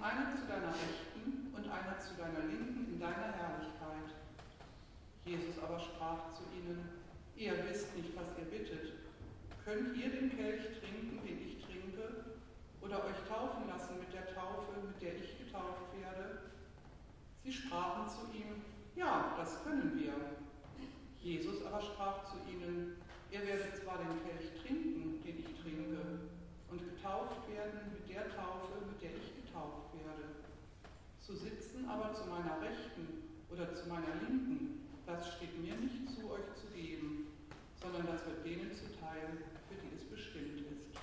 einer zu deiner Rechten und einer zu deiner Linken in deiner Herrlichkeit. Jesus aber sprach zu ihnen, Ihr wisst nicht, was ihr bittet. Könnt ihr den Kelch trinken, den ich trinke, oder euch taufen lassen mit der Taufe, mit der ich getauft werde? Sie sprachen zu ihm, Ja, das können wir. Jesus aber sprach zu ihnen, Ihr werdet zwar den Kelch trinken, den ich trinke, und getauft werden mit der Taufe, mit der ich getauft werde. Zu sitzen aber zu meiner Rechten oder zu meiner Linken, das steht mir nicht zu, euch zu geben, sondern das wird denen zuteil, für die es bestimmt ist.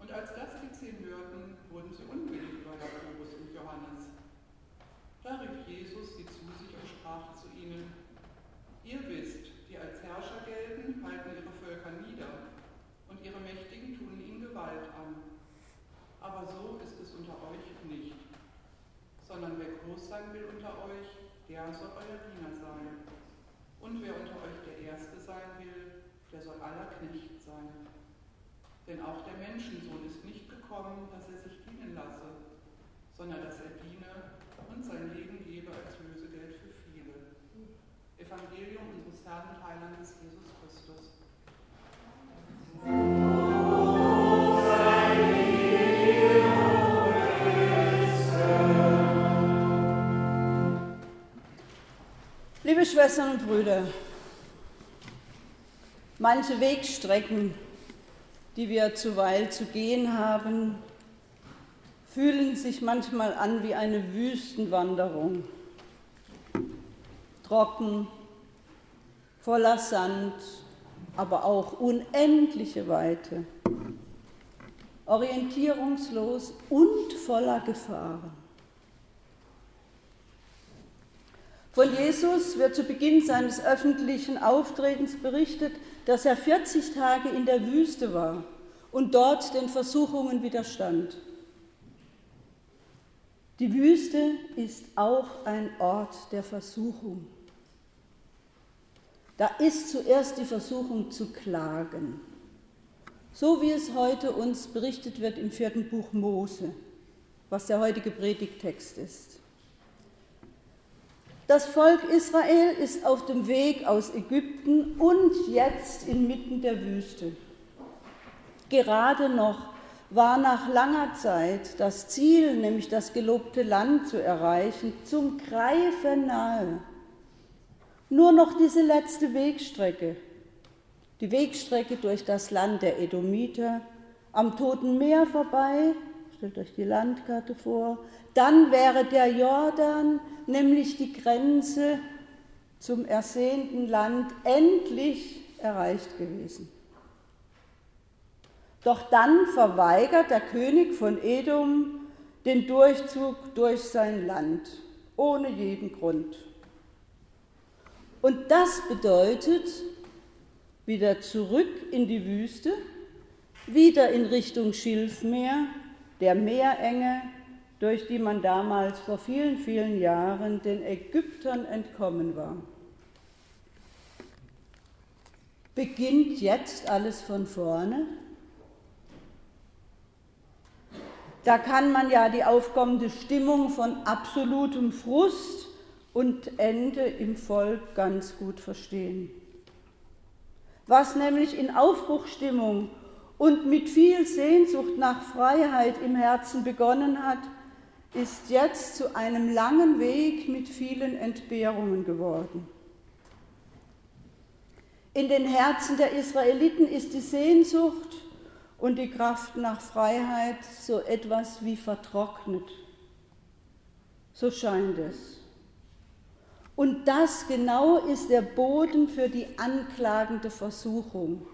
Und als das die zehn hörten, wurden sie unwillig über Jakobus und Johannes. Da rief Jesus sie zu sich und sprach zu ihnen, Ihr wisst, die als Herrscher gelten, halten ihre Völker nieder, und ihre Mächtigen tun ihnen Gewalt an. Aber so ist unter euch nicht. Sondern wer groß sein will unter euch, der soll euer Diener sein. Und wer unter euch der Erste sein will, der soll aller Knecht sein. Denn auch der Menschensohn ist nicht gekommen, dass er sich dienen lasse, sondern dass er diene und sein Leben gebe als Lösegeld Schwestern und Brüder, manche Wegstrecken, die wir zuweilen zu gehen haben, fühlen sich manchmal an wie eine Wüstenwanderung. Trocken, voller Sand, aber auch unendliche Weite. Orientierungslos und voller Gefahren. Von Jesus wird zu Beginn seines öffentlichen Auftretens berichtet, dass er 40 Tage in der Wüste war und dort den Versuchungen widerstand. Die Wüste ist auch ein Ort der Versuchung. Da ist zuerst die Versuchung zu klagen, so wie es heute uns berichtet wird im vierten Buch Mose, was der heutige Predigtext ist. Das Volk Israel ist auf dem Weg aus Ägypten und jetzt inmitten der Wüste. Gerade noch war nach langer Zeit das Ziel, nämlich das gelobte Land zu erreichen, zum Greifen nahe. Nur noch diese letzte Wegstrecke, die Wegstrecke durch das Land der Edomiter, am Toten Meer vorbei, stellt euch die Landkarte vor, dann wäre der Jordan, nämlich die Grenze zum ersehnten Land, endlich erreicht gewesen. Doch dann verweigert der König von Edom den Durchzug durch sein Land, ohne jeden Grund. Und das bedeutet wieder zurück in die Wüste, wieder in Richtung Schilfmeer, der Meerenge, durch die man damals vor vielen, vielen Jahren den Ägyptern entkommen war. Beginnt jetzt alles von vorne? Da kann man ja die aufkommende Stimmung von absolutem Frust und Ende im Volk ganz gut verstehen. Was nämlich in Aufbruchstimmung und mit viel Sehnsucht nach Freiheit im Herzen begonnen hat, ist jetzt zu einem langen Weg mit vielen Entbehrungen geworden. In den Herzen der Israeliten ist die Sehnsucht und die Kraft nach Freiheit so etwas wie vertrocknet. So scheint es. Und das genau ist der Boden für die anklagende Versuchung.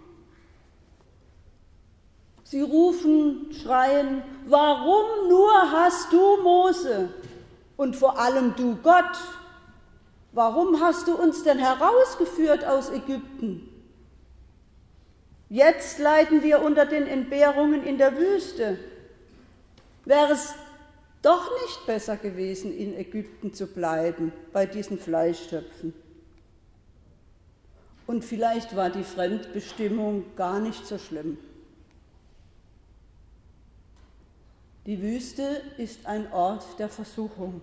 Sie rufen, schreien, warum nur hast du Mose und vor allem du Gott? Warum hast du uns denn herausgeführt aus Ägypten? Jetzt leiden wir unter den Entbehrungen in der Wüste. Wäre es doch nicht besser gewesen, in Ägypten zu bleiben bei diesen Fleischtöpfen? Und vielleicht war die Fremdbestimmung gar nicht so schlimm. Die Wüste ist ein Ort der Versuchung,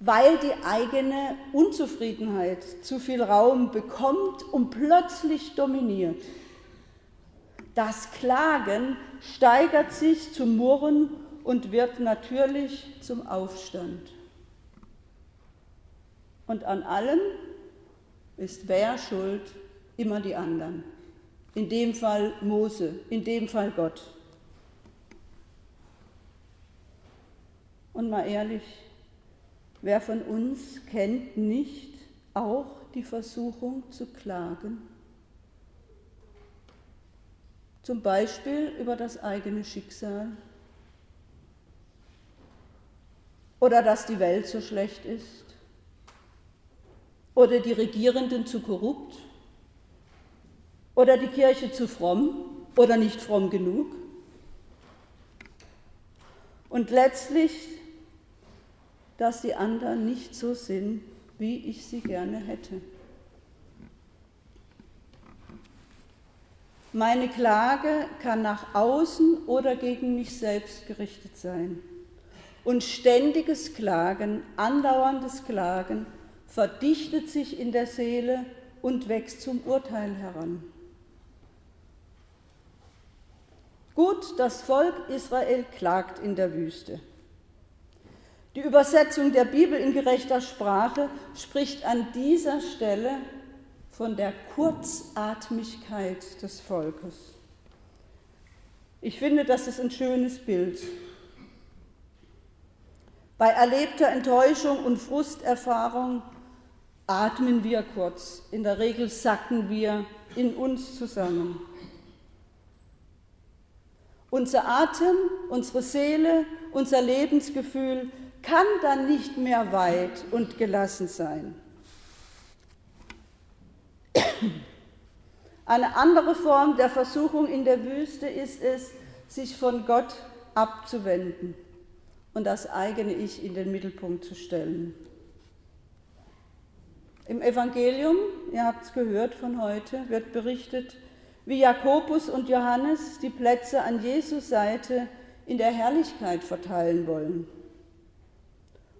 weil die eigene Unzufriedenheit zu viel Raum bekommt und plötzlich dominiert. Das Klagen steigert sich zum Murren und wird natürlich zum Aufstand. Und an allem ist wer schuld? Immer die anderen. In dem Fall Mose, in dem Fall Gott. Und mal ehrlich, wer von uns kennt nicht auch die Versuchung zu klagen? Zum Beispiel über das eigene Schicksal oder dass die Welt so schlecht ist oder die Regierenden zu korrupt oder die Kirche zu fromm oder nicht fromm genug. Und letztlich dass die anderen nicht so sind, wie ich sie gerne hätte. Meine Klage kann nach außen oder gegen mich selbst gerichtet sein. Und ständiges Klagen, andauerndes Klagen verdichtet sich in der Seele und wächst zum Urteil heran. Gut, das Volk Israel klagt in der Wüste. Die Übersetzung der Bibel in gerechter Sprache spricht an dieser Stelle von der Kurzatmigkeit des Volkes. Ich finde, das ist ein schönes Bild. Bei erlebter Enttäuschung und Frusterfahrung atmen wir kurz. In der Regel sacken wir in uns zusammen. Unser Atem, unsere Seele, unser Lebensgefühl kann dann nicht mehr weit und gelassen sein. Eine andere Form der Versuchung in der Wüste ist es, sich von Gott abzuwenden und das eigene Ich in den Mittelpunkt zu stellen. Im Evangelium, ihr habt es gehört von heute, wird berichtet, wie Jakobus und Johannes die Plätze an Jesus Seite in der Herrlichkeit verteilen wollen.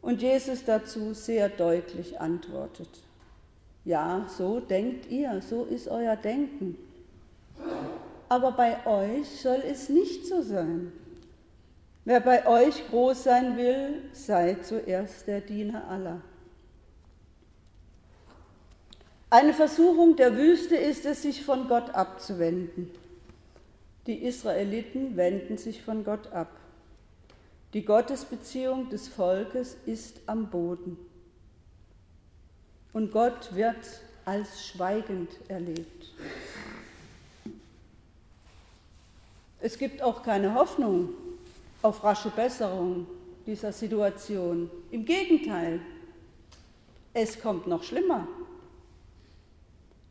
Und Jesus dazu sehr deutlich antwortet, ja, so denkt ihr, so ist euer Denken. Aber bei euch soll es nicht so sein. Wer bei euch groß sein will, sei zuerst der Diener aller. Eine Versuchung der Wüste ist es, sich von Gott abzuwenden. Die Israeliten wenden sich von Gott ab. Die Gottesbeziehung des Volkes ist am Boden. Und Gott wird als schweigend erlebt. Es gibt auch keine Hoffnung auf rasche Besserung dieser Situation. Im Gegenteil, es kommt noch schlimmer.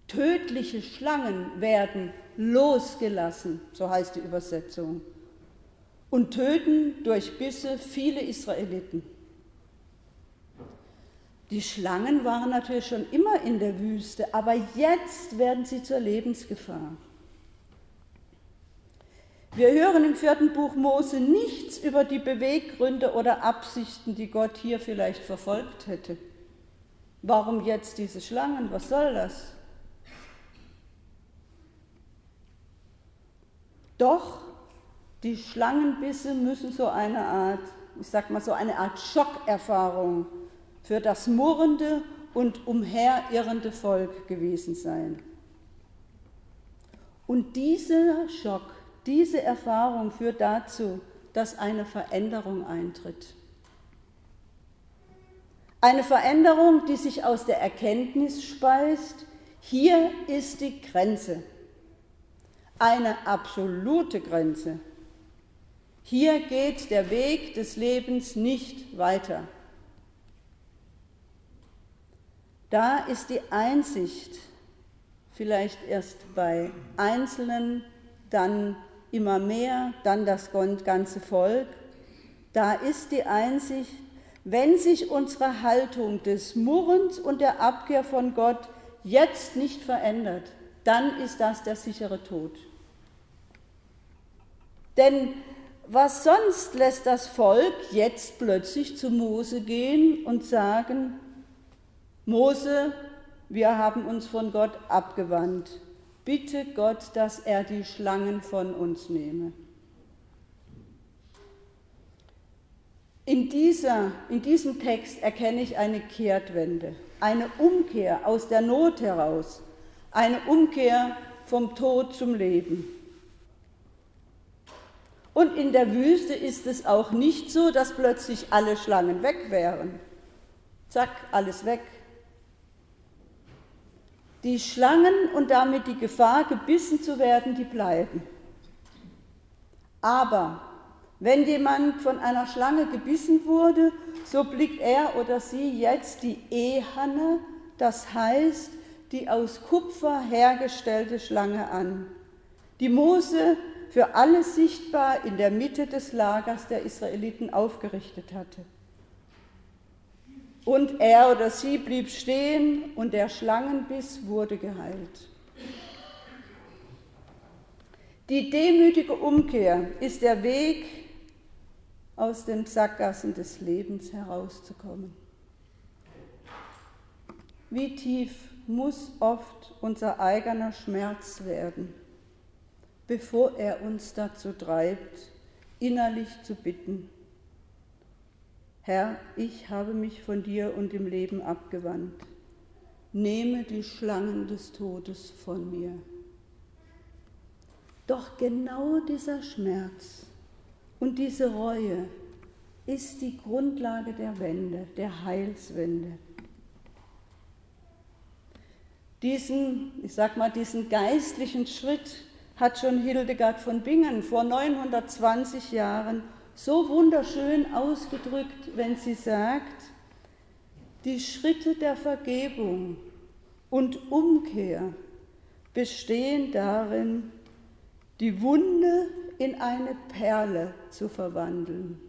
Tödliche Schlangen werden losgelassen, so heißt die Übersetzung. Und töten durch Bisse viele Israeliten. Die Schlangen waren natürlich schon immer in der Wüste, aber jetzt werden sie zur Lebensgefahr. Wir hören im vierten Buch Mose nichts über die Beweggründe oder Absichten, die Gott hier vielleicht verfolgt hätte. Warum jetzt diese Schlangen? Was soll das? Doch die Schlangenbisse müssen so eine Art, ich sag mal so eine Art Schockerfahrung für das murrende und umherirrende Volk gewesen sein. Und dieser Schock, diese Erfahrung führt dazu, dass eine Veränderung eintritt. Eine Veränderung, die sich aus der Erkenntnis speist, hier ist die Grenze, eine absolute Grenze. Hier geht der Weg des Lebens nicht weiter. Da ist die Einsicht vielleicht erst bei Einzelnen, dann immer mehr, dann das ganze Volk. Da ist die Einsicht, wenn sich unsere Haltung des Murrens und der Abkehr von Gott jetzt nicht verändert, dann ist das der sichere Tod. Denn was sonst lässt das Volk jetzt plötzlich zu Mose gehen und sagen, Mose, wir haben uns von Gott abgewandt. Bitte Gott, dass er die Schlangen von uns nehme. In, dieser, in diesem Text erkenne ich eine Kehrtwende, eine Umkehr aus der Not heraus, eine Umkehr vom Tod zum Leben. Und in der Wüste ist es auch nicht so, dass plötzlich alle Schlangen weg wären. Zack, alles weg. Die Schlangen und damit die Gefahr, gebissen zu werden, die bleiben. Aber wenn jemand von einer Schlange gebissen wurde, so blickt er oder sie jetzt die Ehanne, das heißt die aus Kupfer hergestellte Schlange an, die Mose für alle sichtbar in der Mitte des Lagers der Israeliten aufgerichtet hatte. Und er oder sie blieb stehen und der Schlangenbiss wurde geheilt. Die demütige Umkehr ist der Weg, aus den Sackgassen des Lebens herauszukommen. Wie tief muss oft unser eigener Schmerz werden? Bevor er uns dazu treibt, innerlich zu bitten. Herr, ich habe mich von dir und dem Leben abgewandt. Nehme die Schlangen des Todes von mir. Doch genau dieser Schmerz und diese Reue ist die Grundlage der Wende, der Heilswende. Diesen, ich sag mal, diesen geistlichen Schritt hat schon Hildegard von Bingen vor 920 Jahren so wunderschön ausgedrückt, wenn sie sagt, die Schritte der Vergebung und Umkehr bestehen darin, die Wunde in eine Perle zu verwandeln.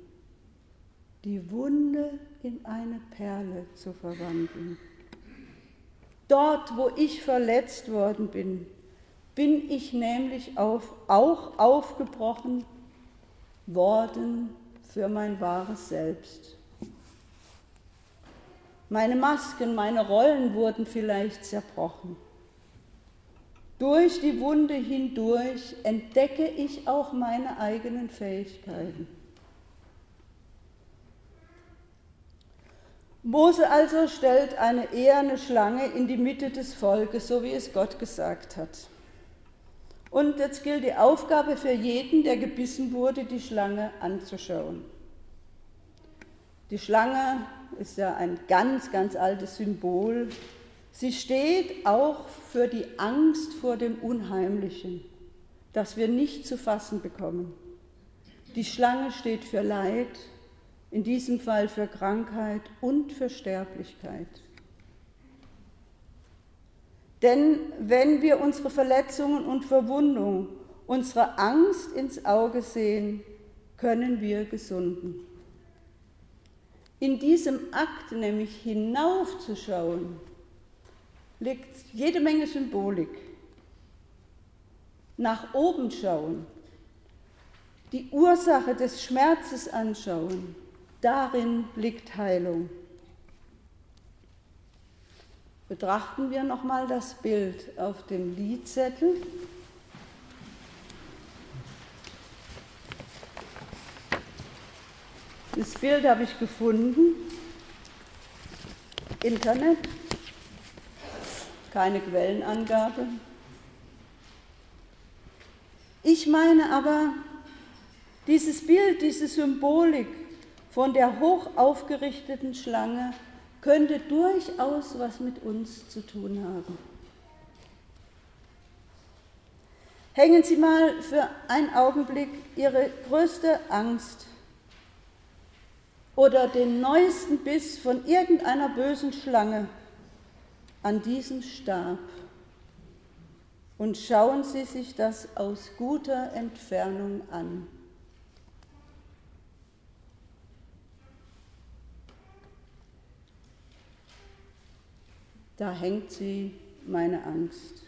Die Wunde in eine Perle zu verwandeln. Dort, wo ich verletzt worden bin, bin ich nämlich auf, auch aufgebrochen worden für mein wahres Selbst. Meine Masken, meine Rollen wurden vielleicht zerbrochen. Durch die Wunde hindurch entdecke ich auch meine eigenen Fähigkeiten. Mose also stellt eine eherne Schlange in die Mitte des Volkes, so wie es Gott gesagt hat. Und jetzt gilt die Aufgabe für jeden, der gebissen wurde, die Schlange anzuschauen. Die Schlange ist ja ein ganz, ganz altes Symbol. Sie steht auch für die Angst vor dem Unheimlichen, das wir nicht zu fassen bekommen. Die Schlange steht für Leid, in diesem Fall für Krankheit und für Sterblichkeit. Denn wenn wir unsere Verletzungen und Verwundungen, unsere Angst ins Auge sehen, können wir gesunden. In diesem Akt nämlich hinaufzuschauen, liegt jede Menge Symbolik. Nach oben schauen, die Ursache des Schmerzes anschauen, darin liegt Heilung. Betrachten wir nochmal das Bild auf dem Liedzettel. Das Bild habe ich gefunden. Internet. Keine Quellenangabe. Ich meine aber, dieses Bild, diese Symbolik von der hoch aufgerichteten Schlange könnte durchaus was mit uns zu tun haben. Hängen Sie mal für einen Augenblick Ihre größte Angst oder den neuesten Biss von irgendeiner bösen Schlange an diesen Stab und schauen Sie sich das aus guter Entfernung an. Da hängt sie, meine Angst.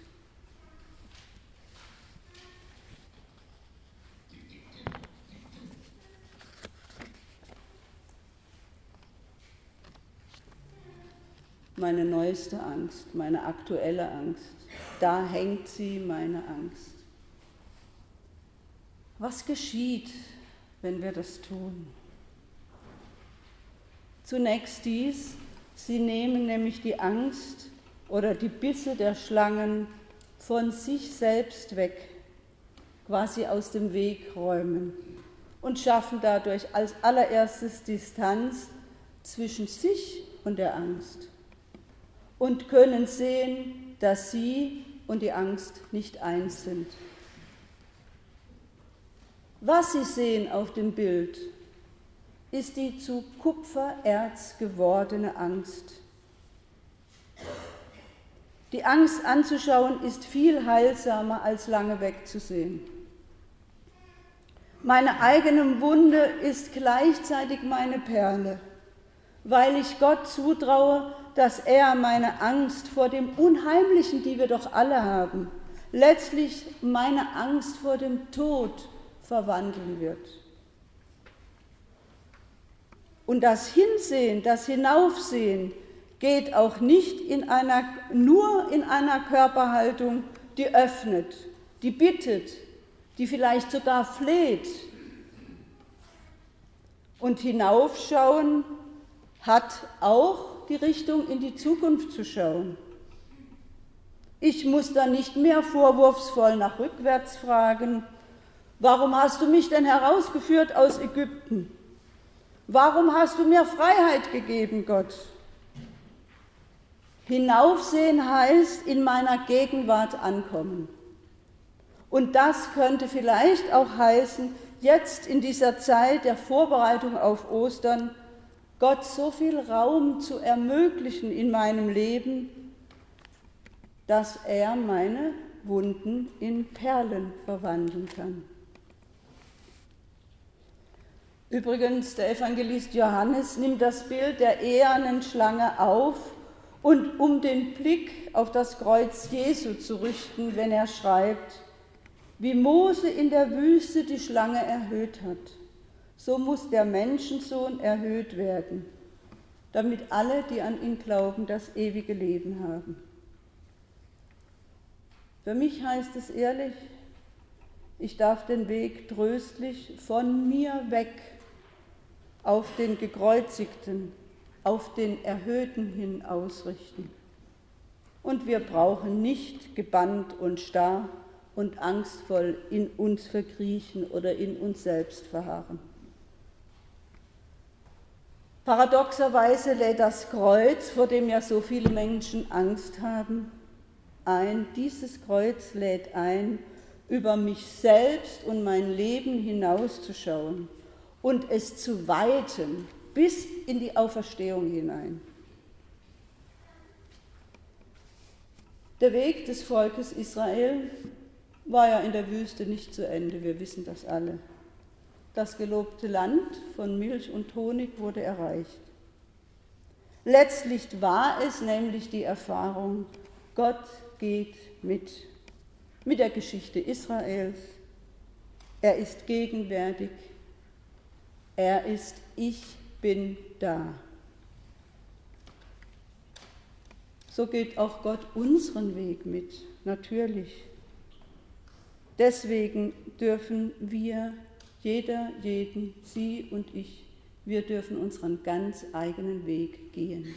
Meine neueste Angst, meine aktuelle Angst. Da hängt sie, meine Angst. Was geschieht, wenn wir das tun? Zunächst dies, Sie nehmen nämlich die Angst oder die Bisse der Schlangen von sich selbst weg, quasi aus dem Weg räumen und schaffen dadurch als allererstes Distanz zwischen sich und der Angst und können sehen, dass sie und die Angst nicht eins sind. Was Sie sehen auf dem Bild, ist die zu Kupfererz gewordene Angst. Die Angst anzuschauen ist viel heilsamer als lange wegzusehen. Meine eigene Wunde ist gleichzeitig meine Perle, weil ich Gott zutraue, dass er meine Angst vor dem Unheimlichen, die wir doch alle haben, letztlich meine Angst vor dem Tod verwandeln wird. Und das Hinsehen, das Hinaufsehen geht auch nicht in einer, nur in einer Körperhaltung, die öffnet, die bittet, die vielleicht sogar fleht. Und hinaufschauen hat auch die Richtung in die Zukunft zu schauen. Ich muss da nicht mehr vorwurfsvoll nach rückwärts fragen, warum hast du mich denn herausgeführt aus Ägypten? Warum hast du mir Freiheit gegeben, Gott? Hinaufsehen heißt in meiner Gegenwart ankommen. Und das könnte vielleicht auch heißen, jetzt in dieser Zeit der Vorbereitung auf Ostern, Gott so viel Raum zu ermöglichen in meinem Leben, dass er meine Wunden in Perlen verwandeln kann. Übrigens, der Evangelist Johannes nimmt das Bild der ehernen Schlange auf und um den Blick auf das Kreuz Jesu zu richten, wenn er schreibt, wie Mose in der Wüste die Schlange erhöht hat, so muss der Menschensohn erhöht werden, damit alle, die an ihn glauben, das ewige Leben haben. Für mich heißt es ehrlich, ich darf den Weg tröstlich von mir weg auf den Gekreuzigten, auf den Erhöhten hin ausrichten. Und wir brauchen nicht gebannt und starr und angstvoll in uns verkriechen oder in uns selbst verharren. Paradoxerweise lädt das Kreuz, vor dem ja so viele Menschen Angst haben, ein. Dieses Kreuz lädt ein, über mich selbst und mein Leben hinauszuschauen und es zu weiten bis in die Auferstehung hinein. Der Weg des Volkes Israel war ja in der Wüste nicht zu Ende, wir wissen das alle. Das gelobte Land von Milch und Honig wurde erreicht. Letztlich war es nämlich die Erfahrung, Gott geht mit, mit der Geschichte Israels. Er ist gegenwärtig. Er ist Ich bin da. So geht auch Gott unseren Weg mit, natürlich. Deswegen dürfen wir, jeder, jeden, Sie und ich, wir dürfen unseren ganz eigenen Weg gehen.